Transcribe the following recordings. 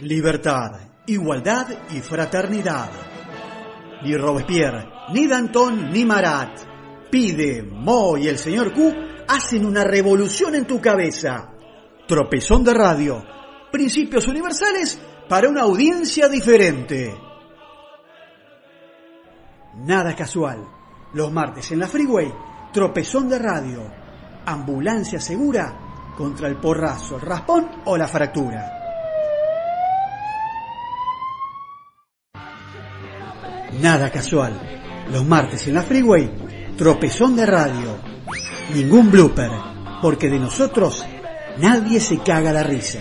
Libertad, igualdad y fraternidad. Ni Robespierre, ni Danton, ni Marat. Pide, Mo y el señor Q hacen una revolución en tu cabeza. Tropezón de radio. Principios universales para una audiencia diferente. Nada casual. Los martes en la Freeway, tropezón de radio. Ambulancia segura contra el porrazo, el raspón o la fractura. Nada casual. Los martes en la Freeway, tropezón de radio. Ningún blooper, porque de nosotros nadie se caga la risa.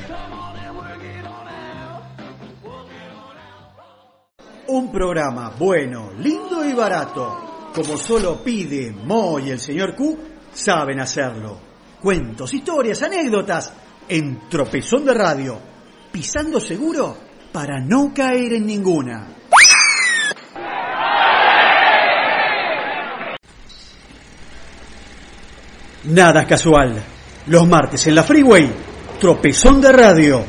Un programa bueno, lindo y barato, como solo pide Mo y el señor Q, saben hacerlo. Cuentos, historias, anécdotas, en tropezón de radio, pisando seguro para no caer en ninguna. Nada casual. Los martes en la Freeway, tropezón de radio.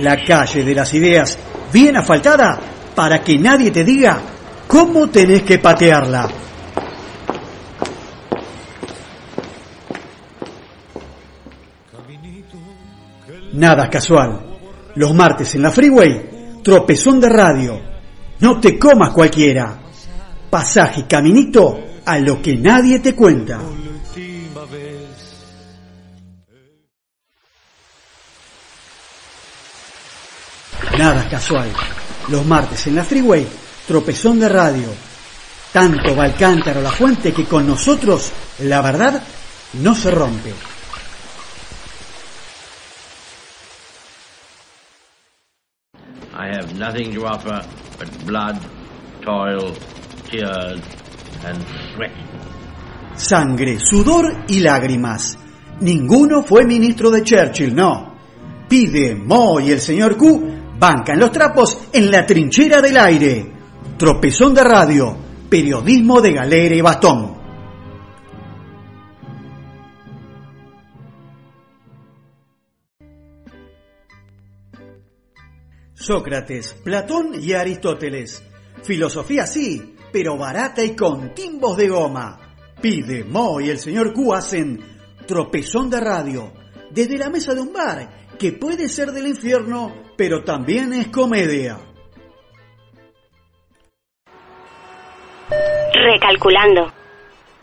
La calle de las ideas bien asfaltada para que nadie te diga cómo tenés que patearla. Nada casual. Los martes en la Freeway, tropezón de radio. No te comas cualquiera. Pasaje caminito a lo que nadie te cuenta. Nada casual. Los martes en la Freeway, tropezón de radio. Tanto va el cántaro la fuente que con nosotros, la verdad, no se rompe. I have nothing to offer but blood, toil, tears, and sweat. Sangre, sudor y lágrimas. Ninguno fue ministro de Churchill, no. Pide, Mo y el señor Q bancan los trapos en la trinchera del aire. Tropezón de radio, periodismo de galera y bastón. Sócrates, Platón y Aristóteles. Filosofía sí, pero barata y con timbos de goma. Pide, Mo y el señor Q hacen tropezón de radio desde la mesa de un bar que puede ser del infierno, pero también es comedia. Recalculando.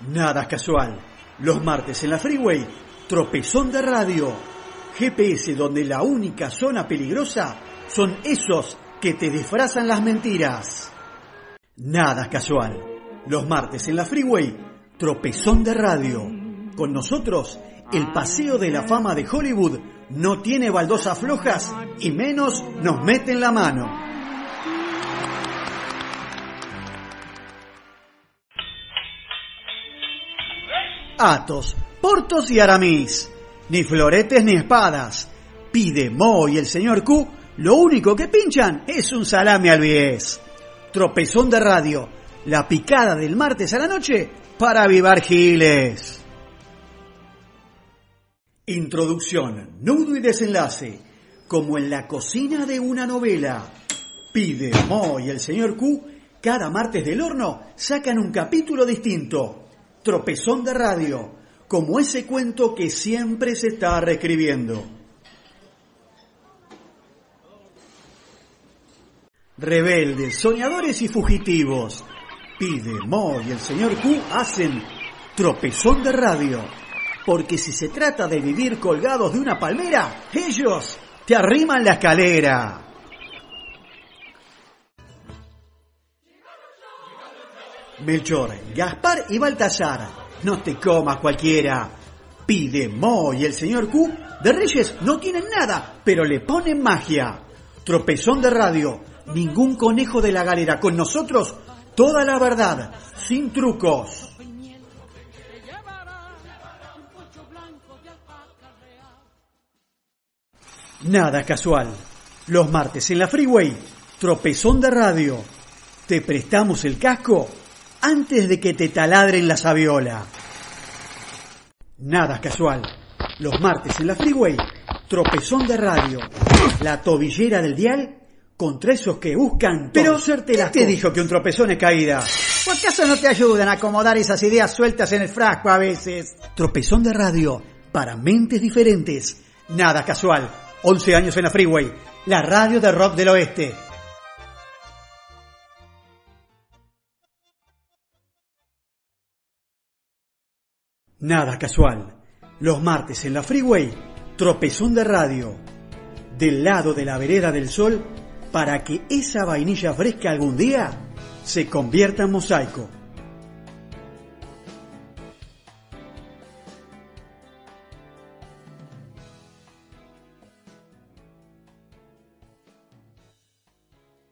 Nada casual. Los martes en la Freeway, tropezón de radio. GPS donde la única zona peligrosa son esos que te disfrazan las mentiras. Nada casual. Los martes en la Freeway, tropezón de radio. Con nosotros, el paseo de la fama de Hollywood no tiene baldosas flojas y menos nos meten la mano. Atos, Portos y Aramis. Ni floretes ni espadas. Pide Mo y el señor Q, lo único que pinchan es un salame al bies. Tropezón de radio, la picada del martes a la noche para avivar giles. Introducción, nudo y desenlace, como en la cocina de una novela. Pide Mo y el señor Q, cada martes del horno sacan un capítulo distinto. Tropezón de radio, como ese cuento que siempre se está reescribiendo. Rebeldes, soñadores y fugitivos. Pide Mo y el señor Q hacen tropezón de radio. Porque si se trata de vivir colgados de una palmera, ellos te arriman la escalera. Melchor, Gaspar y Baltasar, no te comas cualquiera. Pide Mo y el señor Q de Reyes no tienen nada, pero le ponen magia. Tropezón de radio, ningún conejo de la galera, con nosotros toda la verdad, sin trucos. Nada casual. Los martes en la Freeway, tropezón de radio. Te prestamos el casco antes de que te taladren la saviola. Nada casual. Los martes en la Freeway, tropezón de radio. La tobillera del dial contra esos que buscan Pero, ¿quién las te dijo que un tropezón es caída? ¿O acaso no te ayudan a acomodar esas ideas sueltas en el frasco a veces? Tropezón de radio para mentes diferentes. Nada casual. 11 años en la Freeway. La radio de rock del oeste. Nada casual. Los martes en la Freeway, tropezón de radio. Del lado de la vereda del sol para que esa vainilla fresca algún día se convierta en mosaico.